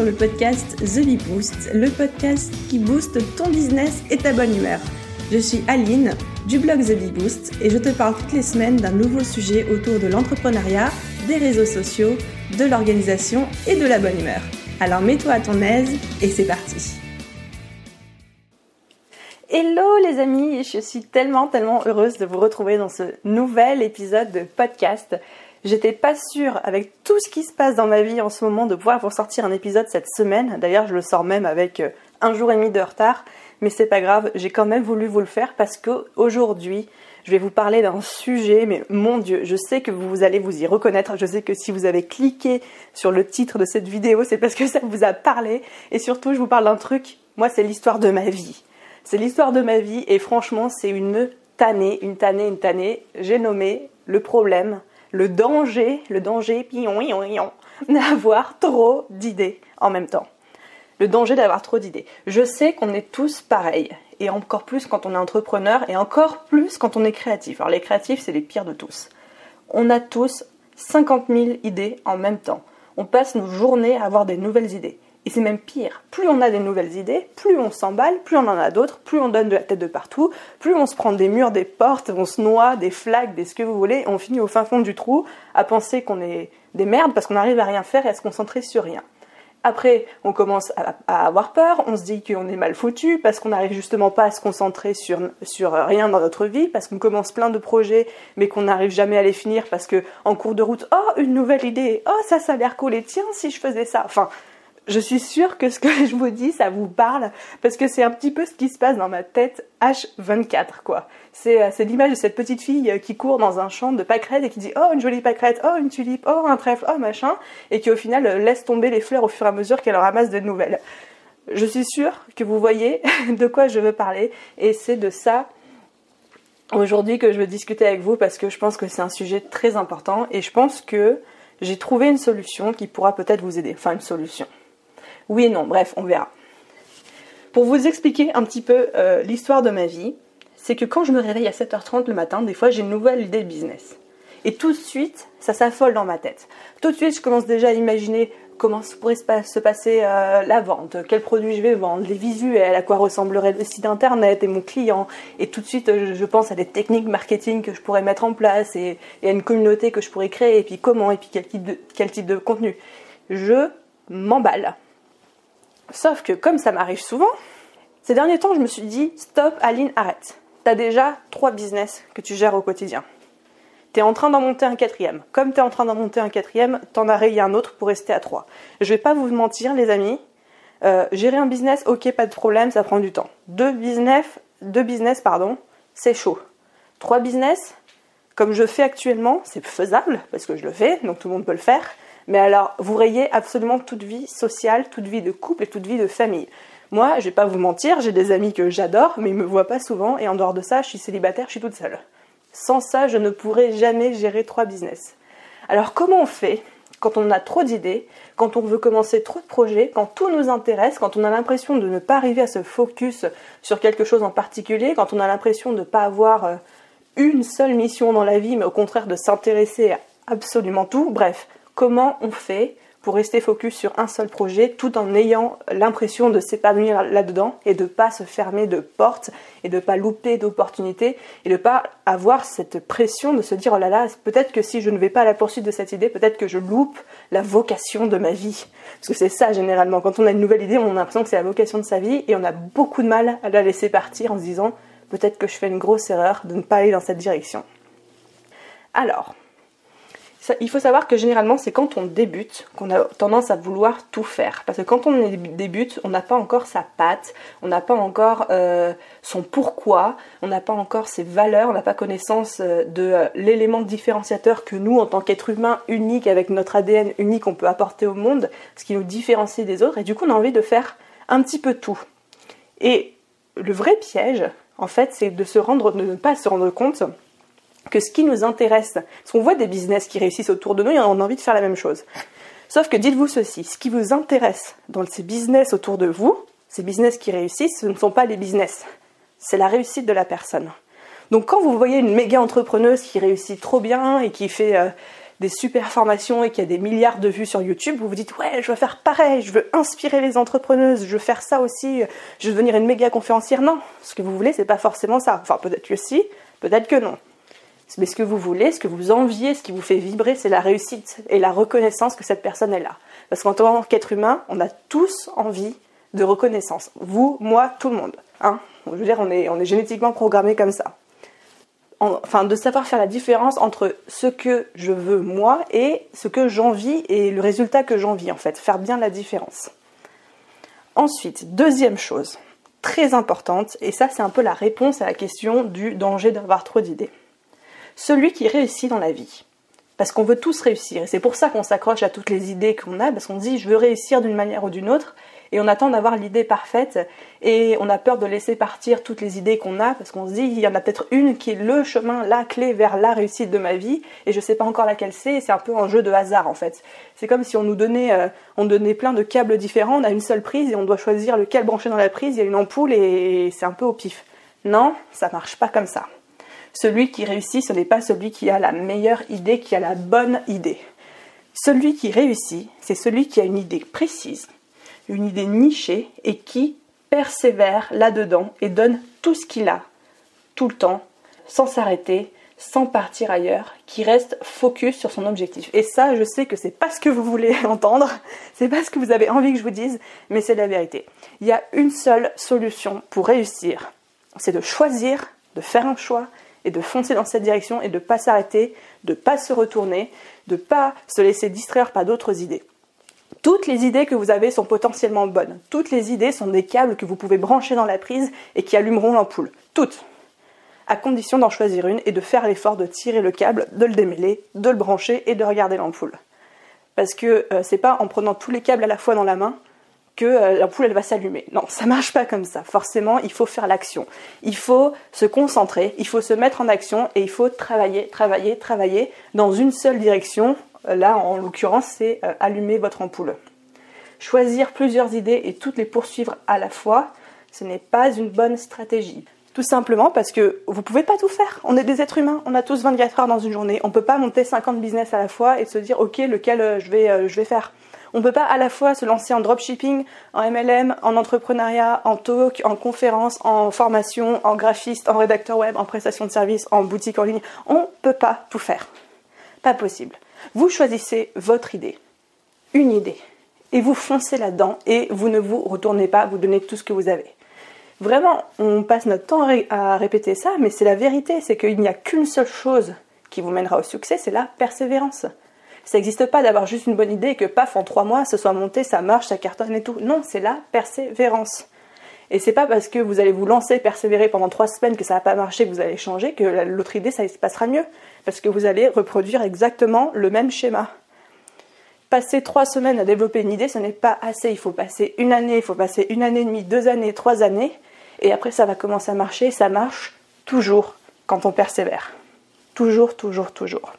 Sur le podcast The Bee Boost, le podcast qui booste ton business et ta bonne humeur. Je suis Aline du blog The Bee Boost et je te parle toutes les semaines d'un nouveau sujet autour de l'entrepreneuriat, des réseaux sociaux, de l'organisation et de la bonne humeur. Alors mets-toi à ton aise et c'est parti. Hello les amis, je suis tellement tellement heureuse de vous retrouver dans ce nouvel épisode de podcast. J'étais pas sûre, avec tout ce qui se passe dans ma vie en ce moment, de pouvoir vous sortir un épisode cette semaine. D'ailleurs, je le sors même avec euh, un jour et demi de retard. Mais c'est pas grave, j'ai quand même voulu vous le faire parce qu'aujourd'hui, je vais vous parler d'un sujet, mais mon Dieu, je sais que vous allez vous y reconnaître. Je sais que si vous avez cliqué sur le titre de cette vidéo, c'est parce que ça vous a parlé. Et surtout, je vous parle d'un truc, moi, c'est l'histoire de ma vie. C'est l'histoire de ma vie et franchement, c'est une tannée, une tannée, une tannée. J'ai nommé le problème le danger, le danger, d'avoir trop d'idées en même temps. Le danger d'avoir trop d'idées. Je sais qu'on est tous pareils, et encore plus quand on est entrepreneur, et encore plus quand on est créatif. Alors les créatifs, c'est les pires de tous. On a tous 50 000 idées en même temps. On passe nos journées à avoir des nouvelles idées. Et c'est même pire. Plus on a des nouvelles idées, plus on s'emballe, plus on en a d'autres, plus on donne de la tête de partout, plus on se prend des murs, des portes, on se noie, des flaques, des ce que vous voulez, on finit au fin fond du trou à penser qu'on est des merdes parce qu'on n'arrive à rien faire et à se concentrer sur rien. Après, on commence à, avoir peur, on se dit qu'on est mal foutu parce qu'on n'arrive justement pas à se concentrer sur, sur rien dans notre vie, parce qu'on commence plein de projets mais qu'on n'arrive jamais à les finir parce que en cours de route, oh, une nouvelle idée, oh, ça, ça a l'air cool, et tiens, si je faisais ça. Enfin, je suis sûre que ce que je vous dis, ça vous parle, parce que c'est un petit peu ce qui se passe dans ma tête H24, quoi. C'est, euh, l'image de cette petite fille euh, qui court dans un champ de pâquerettes et qui dit « Oh, une jolie pâquerette, oh, une tulipe, oh, un trèfle, oh, machin », et qui au final euh, laisse tomber les fleurs au fur et à mesure qu'elle ramasse de nouvelles. Je suis sûre que vous voyez de quoi je veux parler, et c'est de ça aujourd'hui que je veux discuter avec vous, parce que je pense que c'est un sujet très important, et je pense que j'ai trouvé une solution qui pourra peut-être vous aider. Enfin, une solution oui et non, bref, on verra. Pour vous expliquer un petit peu euh, l'histoire de ma vie, c'est que quand je me réveille à 7h30 le matin, des fois j'ai une nouvelle idée de business. Et tout de suite, ça s'affole dans ma tête. Tout de suite, je commence déjà à imaginer comment pourrait se passer euh, la vente, quels produits je vais vendre, les visuels, à quoi ressemblerait le site internet et mon client. Et tout de suite, je pense à des techniques marketing que je pourrais mettre en place et, à une communauté que je pourrais créer, et puis comment, et puis quel quel type de contenu. Je m'emballe. Sauf que comme ça m'arrive souvent, ces derniers temps, je me suis dit stop, Aline, arrête. T'as déjà trois business que tu gères au quotidien. T'es en train d'en monter un quatrième. Comme t'es en train d'en monter un quatrième, t'en as rayé un autre pour rester à trois. Je vais pas vous mentir, les amis. Euh, gérer un business, ok, pas de problème, ça prend du temps. Deux business, deux business, pardon, c'est chaud. Trois business, comme je fais actuellement, c'est faisable parce que je le fais, donc tout le monde peut le faire. Mais alors, vous rayez absolument toute vie sociale, toute vie de couple et toute vie de famille. Moi, je vais pas vous mentir, j'ai des amis que j'adore, mais ils me voient pas souvent, et en dehors de ça, je suis célibataire, je suis toute seule. Sans ça, je ne pourrais jamais gérer trois business. Alors, comment on fait quand on a trop d'idées, quand on veut commencer trop de projets, quand tout nous intéresse, quand on a l'impression de ne pas arriver à se focus sur quelque chose en particulier, quand on a l'impression de ne pas avoir euh, une seule mission dans la vie, mais au contraire de s'intéresser à absolument tout, bref, comment on fait pour rester focus sur un seul projet tout en ayant l'impression de s'épanouir là-dedans et de pas se fermer de portes et de pas louper d'opportunités et de pas avoir cette pression de se dire oh là là peut-être que si je ne vais pas à la poursuite de cette idée peut-être que je loupe la vocation de ma vie. Parce que c'est ça généralement. Quand on a une nouvelle idée on a l'impression que c'est la vocation de sa vie et on a beaucoup de mal à la laisser partir en se disant peut-être que je fais une grosse erreur de ne pas aller dans cette direction. Alors il faut savoir que généralement c'est quand on débute qu'on a tendance à vouloir tout faire. Parce que quand on débute, on n'a pas encore sa patte, on n'a pas encore euh, son pourquoi, on n'a pas encore ses valeurs, on n'a pas connaissance euh, de euh, l'élément différenciateur que nous, en tant qu'être humain unique, avec notre ADN unique, on peut apporter au monde, ce qui nous différencie des autres. Et du coup, on a envie de faire un petit peu tout. Et le vrai piège, en fait, c'est de ne pas se rendre compte que ce qui nous intéresse, parce qu'on voit des business qui réussissent autour de nous et on a envie de faire la même chose. Sauf que dites-vous ceci, ce qui vous intéresse dans ces business autour de vous, ces business qui réussissent, ce ne sont pas les business, c'est la réussite de la personne. Donc quand vous voyez une méga entrepreneuse qui réussit trop bien et qui fait, euh, des super formations et qu'il y a des milliards de vues sur YouTube, vous vous dites ouais, je veux faire pareil, je veux inspirer les entrepreneuses, je veux faire ça aussi, je veux devenir une méga conférencière. Non, ce que vous voulez, c'est pas forcément ça. Enfin, peut-être que si, peut-être que non. Mais ce que vous voulez, ce que vous enviez, ce qui vous fait vibrer, c'est la réussite et la reconnaissance que cette personne est là. Parce qu'en tant qu'être humain, on a tous envie de reconnaissance. Vous, moi, tout le monde. Hein je veux dire, on est, on est génétiquement programmé comme ça enfin de savoir faire la différence entre ce que je veux moi et ce que j'envie et le résultat que j'envie en fait, faire bien la différence. Ensuite, deuxième chose, très importante, et ça c'est un peu la réponse à la question du danger d'avoir trop d'idées. Celui qui réussit dans la vie, parce qu'on veut tous réussir, et c'est pour ça qu'on s'accroche à toutes les idées qu'on a, parce qu'on dit je veux réussir d'une manière ou d'une autre, et on attend d'avoir l'idée parfaite et on a peur de laisser partir toutes les idées qu'on a parce qu'on se dit il y en a peut-être une qui est le chemin, la clé vers la réussite de ma vie et je sais pas encore laquelle c'est c'est un peu un jeu de hasard en fait. C'est comme si on nous donnait euh, on donnait plein de câbles différents, on a une seule prise et on doit choisir lequel brancher dans la prise, il y a une ampoule et c'est un peu au pif. Non, ça marche pas comme ça. Celui qui réussit, ce n'est pas celui qui a la meilleure idée, qui a la bonne idée. Celui qui réussit, c'est celui qui a une idée précise, une idée nichée et qui persévère là-dedans et donne tout ce qu'il a, tout le temps, sans s'arrêter, sans partir ailleurs, qui reste focus sur son objectif. Et ça, je sais que c'est pas ce que vous voulez entendre, c'est pas ce que vous avez envie que je vous dise, mais c'est la vérité. Il y a une seule solution pour réussir, c'est de choisir, de faire un choix et de foncer dans cette direction et de ne pas s'arrêter, de ne pas se retourner, de ne pas se laisser distraire par d'autres idées. Toutes les idées que vous avez sont potentiellement bonnes. Toutes les idées sont des câbles que vous pouvez brancher dans la prise et qui allumeront l'ampoule. Toutes. À condition d'en choisir une et de faire l'effort de tirer le câble, de le démêler, de le brancher et de regarder l'ampoule. Parce que euh, c'est pas en prenant tous les câbles à la fois dans la main que euh, l'ampoule elle va s'allumer. Non, ça marche pas comme ça. Forcément, il faut faire l'action. Il faut se concentrer, il faut se mettre en action et il faut travailler, travailler, travailler dans une seule direction Là, en l'occurrence, c'est euh, allumer votre ampoule. Choisir plusieurs idées et toutes les poursuivre à la fois, ce n'est pas une bonne stratégie. Tout simplement parce que vous pouvez pas tout faire. On est des êtres humains, on a tous 24 heures dans une journée. On peut pas monter 50 business à la fois et se dire ok lequel euh, je vais, euh, je vais faire. On ne peut pas à la fois se lancer en dropshipping, en MLM, en entrepreneuriat, en talk, en conférence, en formation, en graphiste, en rédacteur web, en prestation de service, en boutique en ligne. On ne peut pas tout faire. Pas possible. Vous choisissez votre idée, une idée, et vous foncez là-dedans et vous ne vous retournez pas, vous donnez tout ce que vous avez. Vraiment, on passe notre temps à répéter ça, mais c'est la vérité, c'est qu'il n'y a qu'une seule chose qui vous mènera au succès, c'est la persévérance. Ça n'existe pas d'avoir juste une bonne idée et que paf, en trois mois, ce soit monté, ça marche, ça cartonne et tout. Non, c'est la persévérance. Et c'est pas parce que vous allez vous lancer, persévérer pendant trois semaines que ça va pas marcher, que vous allez changer, que l'autre idée, ça se passera mieux parce que vous allez reproduire exactement le même schéma. Passer trois semaines à développer une idée, ce n'est pas assez. Il faut passer une année, il faut passer une année et demie, deux années, trois années, et après ça va commencer à marcher. Ça marche toujours quand on persévère. Toujours, toujours, toujours.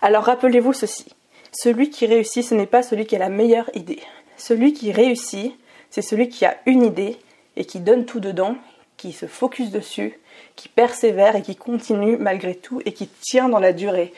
Alors rappelez-vous ceci. Celui qui réussit, ce n'est pas celui qui a la meilleure idée. Celui qui réussit, c'est celui qui a une idée et qui donne tout dedans, qui se focus dessus, qui persévère et qui continue malgré tout et qui tient dans la durée.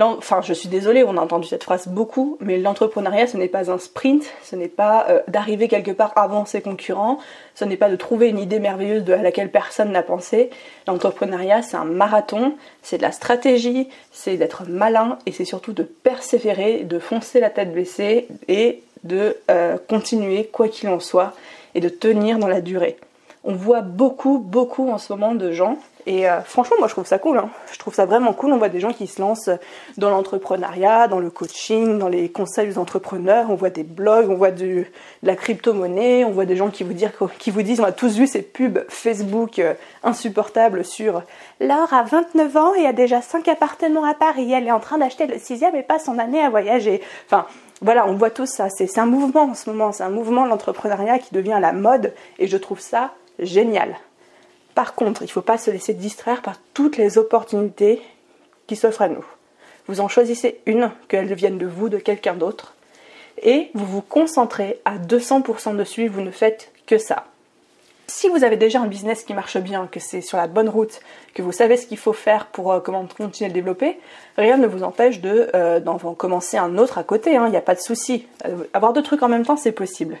Enfin, je suis désolée, on a entendu cette phrase beaucoup, mais l'entrepreneuriat, ce n'est pas un sprint, ce n'est pas euh, d'arriver quelque part avant ses concurrents, ce n'est pas de trouver une idée merveilleuse à laquelle personne n'a pensé. L'entrepreneuriat, c'est un marathon, c'est de la stratégie, c'est d'être malin et c'est surtout de persévérer, de foncer la tête baissée et de euh, continuer quoi qu'il en soit et de tenir dans la durée on voit beaucoup, beaucoup en ce moment de gens. Et euh, franchement, moi je trouve ça cool. Hein. Je trouve ça vraiment cool. On voit des gens qui se lancent dans l'entrepreneuriat, dans le coaching, dans les conseils aux entrepreneurs. On voit des blogs, on voit de la crypto-monnaie. On voit des gens qui vous, disent, on a tous vu ces pubs Facebook euh, insupportables sur Laure a 29 ans et a déjà 5 appartements à Paris. Elle est en train d'acheter le sixième et passe son année à voyager. Enfin, voilà, on voit tout ça. C'est un mouvement en ce moment. C'est un mouvement l'entrepreneuriat qui devient la mode. Et je trouve ça génial. Par contre, il ne faut pas se laisser distraire par toutes les opportunités qui s'offrent à nous. Vous en choisissez une, qu'elle vienne de vous, de quelqu'un d'autre, et vous vous concentrez à 200% dessus, vous ne faites que ça. Si vous avez déjà un business qui marche bien, que c'est sur la bonne route, que vous savez ce qu'il faut faire pour euh, comment continuer le développer, rien ne vous empêche de euh, d'en commencer un autre à côté, hein, il n'y a pas de souci. Euh, avoir deux trucs en même temps, c'est possible.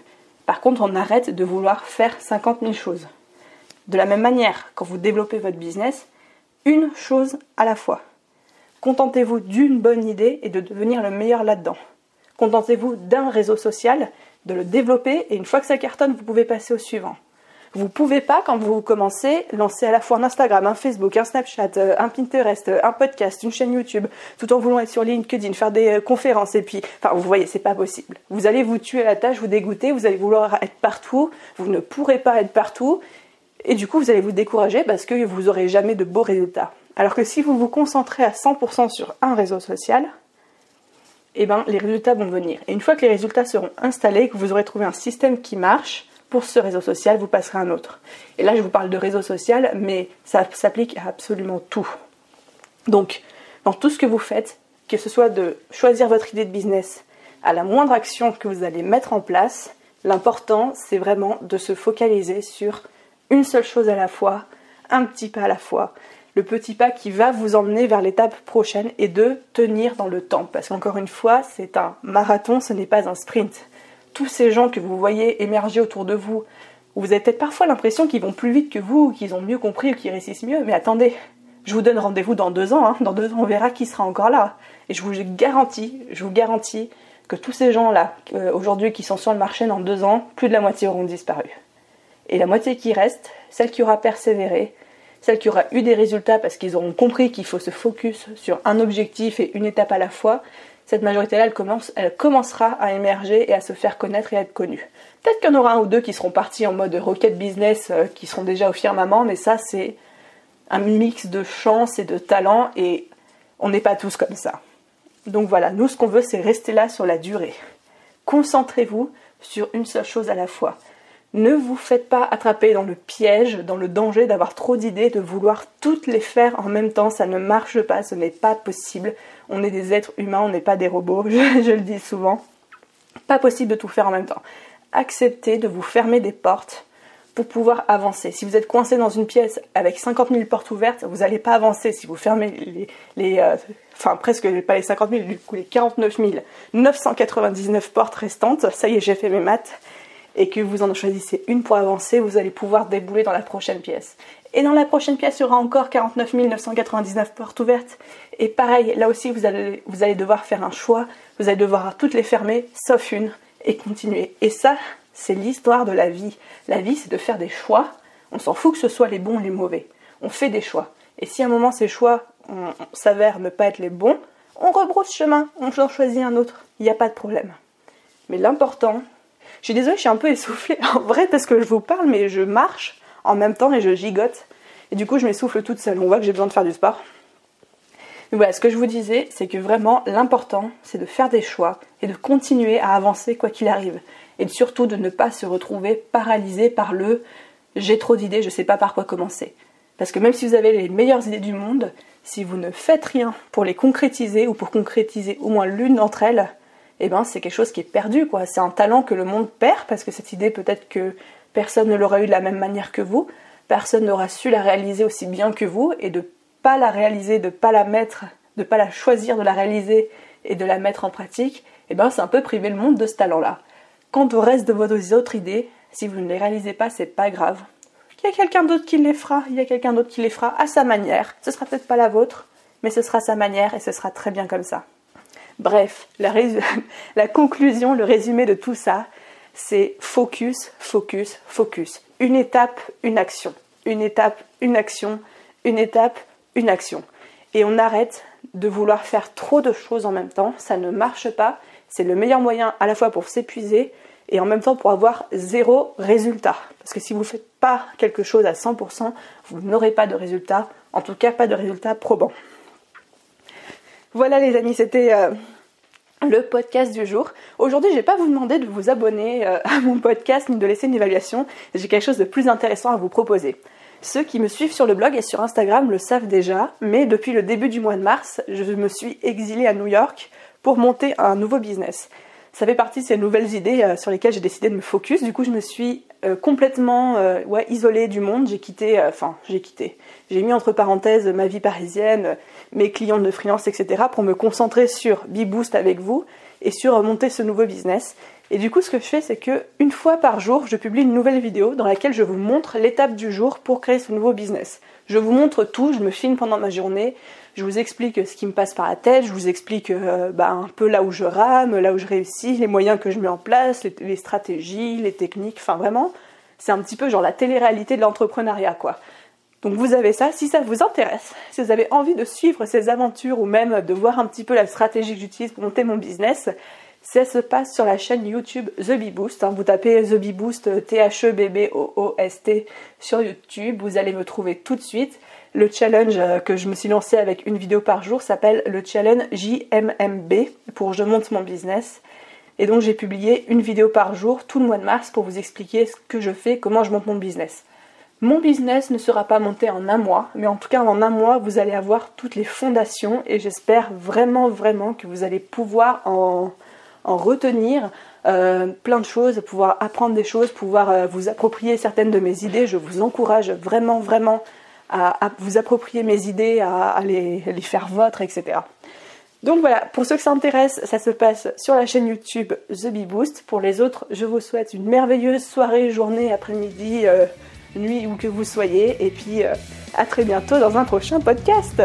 Par contre, on arrête de vouloir faire 50 000 choses. De la même manière, quand vous développez votre business, une chose à la fois. Contentez-vous d'une bonne idée et de devenir le meilleur là-dedans. Contentez-vous d'un réseau social, de le développer et une fois que ça cartonne, vous pouvez passer au suivant. Vous pouvez pas, quand vous commencez, lancer à la fois un Instagram, un Facebook, un Snapchat, euh, un Pinterest, un podcast, une chaîne YouTube, tout en voulant être sur LinkedIn, faire des euh, conférences et puis, enfin, vous voyez, c'est pas possible. Vous allez vous tuer à la tâche, vous dégoûter, vous allez vouloir être partout, vous ne pourrez pas être partout et du coup, vous allez vous décourager parce que vous n'aurez jamais de beaux résultats. Alors que si vous vous concentrez à 100% sur un réseau social, eh ben, les résultats vont venir. Et une fois que les résultats seront installés, que vous aurez trouvé un système qui marche, pour ce réseau social, vous passerez à un autre. Et là, je vous parle de réseau social, mais ça s'applique à absolument tout. Donc, dans tout ce que vous faites, que ce soit de choisir votre idée de business à la moindre action que vous allez mettre en place, l'important, c'est vraiment de se focaliser sur une seule chose à la fois, un petit pas à la fois, le petit pas qui va vous emmener vers l'étape prochaine et de tenir dans le temps. Parce qu'encore une fois, c'est un marathon, ce n'est pas un sprint tous ces gens que vous voyez émerger autour de vous, vous avez peut-être parfois l'impression qu'ils vont plus vite que vous, qu'ils ont mieux compris ou qu'ils réussissent mieux, mais attendez, je vous donne rendez-vous dans deux ans, hein. dans deux ans on verra qui sera encore là. Et je vous garantis, je vous garantis que tous ces gens-là, euh, aujourd'hui qui sont sur le marché dans deux ans, plus de la moitié auront disparu. Et la moitié qui reste, celle qui aura persévéré, celle qui aura eu des résultats parce qu'ils auront compris qu'il faut se focus sur un objectif et une étape à la fois, cette majorité-là, elle, commence, elle commencera à émerger et à se faire connaître et à être connue. Peut-être qu'il y en aura un ou deux qui seront partis en mode rocket business, euh, qui seront déjà au firmament, mais ça, c'est un mix de chance et de talent, et on n'est pas tous comme ça. Donc voilà, nous, ce qu'on veut, c'est rester là sur la durée. Concentrez-vous sur une seule chose à la fois. Ne vous faites pas attraper dans le piège, dans le danger d'avoir trop d'idées, de vouloir toutes les faire en même temps. Ça ne marche pas, ce n'est pas possible. On est des êtres humains, on n'est pas des robots, je, le dis souvent. Pas possible de tout faire en même temps. Acceptez de vous fermer des portes pour pouvoir avancer. Si vous êtes coincé dans une pièce avec 50 000 portes ouvertes, vous n'allez pas avancer. Si vous fermez les, euh, enfin presque pas les 50 000, du coup les 49 999 portes restantes, ça y est, j'ai fait mes maths, et que vous en choisissez une pour avancer, vous allez pouvoir débouler dans la prochaine pièce. Et dans la prochaine pièce, il y aura encore 49 999 portes ouvertes. Et pareil, là aussi, vous allez, vous allez devoir faire un choix. Vous allez devoir toutes les fermer, sauf une, et continuer. Et ça, c'est l'histoire de la vie. La vie, c'est de faire des choix. On s'en fout que ce soit les bons ou les mauvais. On fait des choix. Et si à un moment ces choix s'avèrent ne pas être les bons, on rebrousse chemin, on en choisit un autre. Il n'y a pas de problème. Mais l'important, je suis désolée, je suis un peu essoufflée en vrai parce que je vous parle, mais je marche en même temps et je gigote. Et du coup, je m'essouffle toute seule. On voit que j'ai besoin de faire du sport. Mais voilà, ce que je vous disais, c'est que vraiment, l'important, c'est de faire des choix et de continuer à avancer quoi qu'il arrive. Et surtout de ne pas se retrouver paralysé par le j'ai trop d'idées, je sais pas par quoi commencer. Parce que même si vous avez les meilleures idées du monde, si vous ne faites rien pour les concrétiser ou pour concrétiser au moins l'une d'entre elles, eh ben c'est quelque chose qui est perdu quoi. C'est un talent que le monde perd parce que cette idée peut-être que personne ne l'aura eu de la même manière que vous, personne n'aura su la réaliser aussi bien que vous et de pas la réaliser, de pas la mettre, de pas la choisir de la réaliser et de la mettre en pratique, eh ben c'est un peu priver le monde de ce talent-là. Quant au reste de vos autres idées, si vous ne les réalisez pas, c'est pas grave. Il y a quelqu'un d'autre qui les fera, il y a quelqu'un d'autre qui les fera à sa manière. Ce sera peut-être pas la vôtre, mais ce sera sa manière et ce sera très bien comme ça. Bref, la, conclusion, le résumé de tout ça, c'est focus, focus, focus. Une étape, une action. Une étape, une action. Une étape, une action. Et on arrête de vouloir faire trop de choses en même temps. Ça ne marche pas. C'est le meilleur moyen à la fois pour s'épuiser et en même temps pour avoir zéro résultat. Parce que si vous ne faites pas quelque chose à 100%, vous n'aurez pas de résultat. En tout cas, pas de résultat probant. Voilà les amis, c'était euh, le podcast du jour. Aujourd'hui, je vais pas vous demander de vous abonner euh, à mon podcast ni de laisser une évaluation. J'ai quelque chose de plus intéressant à vous proposer. Ceux qui me suivent sur le blog et sur Instagram le savent déjà, mais depuis le début du mois de mars, je me suis exilée à New York pour monter un nouveau business. Ça fait partie de ces nouvelles idées euh, sur lesquelles j'ai décidé de me focus. Du coup, je me suis euh, complètement euh, ouais, isolée du monde. J'ai quitté, enfin j'ai quitté, j'ai mis entre parenthèses ma vie parisienne, mes clients de freelance, etc. pour me concentrer sur BeBoost avec vous et sur monter ce nouveau business. Et du coup, ce que je fais, c'est que une fois par jour, je publie une nouvelle vidéo dans laquelle je vous montre l'étape du jour pour créer ce nouveau business. Je vous montre tout, je me filme pendant ma journée, je vous explique ce qui me passe par la tête, je vous explique euh, bah, un peu là où je rame, là où je réussis, les moyens que je mets en place, les, stratégies, les techniques, enfin vraiment, c'est un petit peu genre la télé-réalité de l'entrepreneuriat quoi. Donc vous avez ça, si ça vous intéresse, si vous avez envie de suivre ces aventures ou même de voir un petit peu la stratégie que j'utilise pour monter mon business, ça se passe sur la chaîne YouTube The Bee Boost. Hein. Vous tapez The Boost T-H-E-B-B-O-O-S-T sur YouTube, vous allez me trouver tout de suite. Le challenge euh, que je me suis lancé avec une vidéo par jour s'appelle le challenge JMMB pour Je monte mon business. Et donc j'ai publié une vidéo par jour tout le mois de mars pour vous expliquer ce que je fais, comment je monte mon business. Mon business ne sera pas monté en un mois, mais en tout cas en un mois vous allez avoir toutes les fondations et j'espère vraiment vraiment que vous allez pouvoir en, en retenir euh, plein de choses, pouvoir apprendre des choses, pouvoir euh, vous approprier certaines de mes idées. Je vous encourage vraiment, vraiment à, vous approprier mes idées, à, les, faire vôtres, etc. Donc voilà, pour ceux que ça intéresse, ça se passe sur la chaîne YouTube The Bee Boost. Pour les autres, je vous souhaite une merveilleuse soirée, journée, après-midi, euh, nuit, où que vous soyez. Et puis à très bientôt dans un prochain podcast.